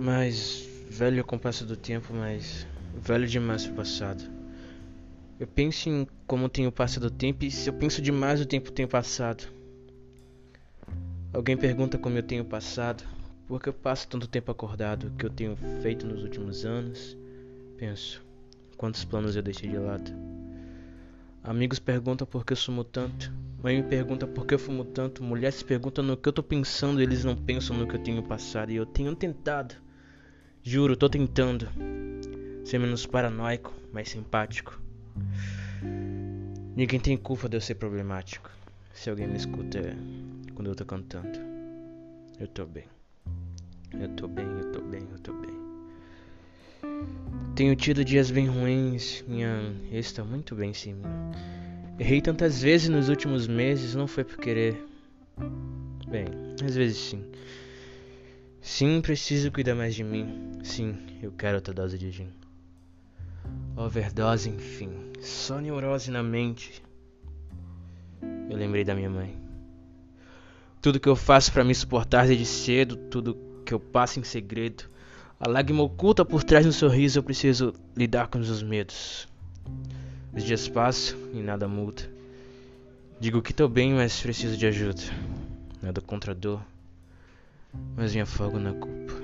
mais velho com o passo do tempo, mas velho demais pro passado. Eu penso em como tenho passado o tempo e se eu penso demais o tempo tem passado. Alguém pergunta como eu tenho passado, por que eu passo tanto tempo acordado, o que eu tenho feito nos últimos anos. Penso, quantos planos eu deixei de lado. Amigos perguntam por que eu sumo tanto. Mãe me pergunta por que eu fumo tanto. Mulher se pergunta no que eu tô pensando, eles não pensam no que eu tenho passado. E eu tenho tentado. Juro, tô tentando. Ser menos paranoico, mais simpático. Ninguém tem culpa de eu ser problemático. Se alguém me escuta quando eu tô cantando. Eu tô bem. Eu tô bem, eu tô bem, eu tô bem. Tenho tido dias bem ruins, minha está muito bem sem mim. Errei tantas vezes nos últimos meses, não foi por querer. Bem, às vezes sim. Sim, preciso cuidar mais de mim. Sim, eu quero outra dose de gin. Overdose, enfim. Só neurose na mente. Eu lembrei da minha mãe. Tudo que eu faço para me suportar desde cedo, tudo que eu passo em segredo. A lágrima oculta por trás do sorriso, eu preciso lidar com os medos. Os dias passam e nada muda. Digo que tô bem, mas preciso de ajuda. Nada contra a dor, mas me afogo na culpa.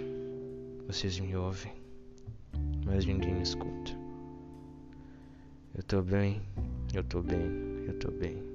Vocês me ouvem, mas ninguém me escuta. Eu tô bem, eu tô bem, eu tô bem.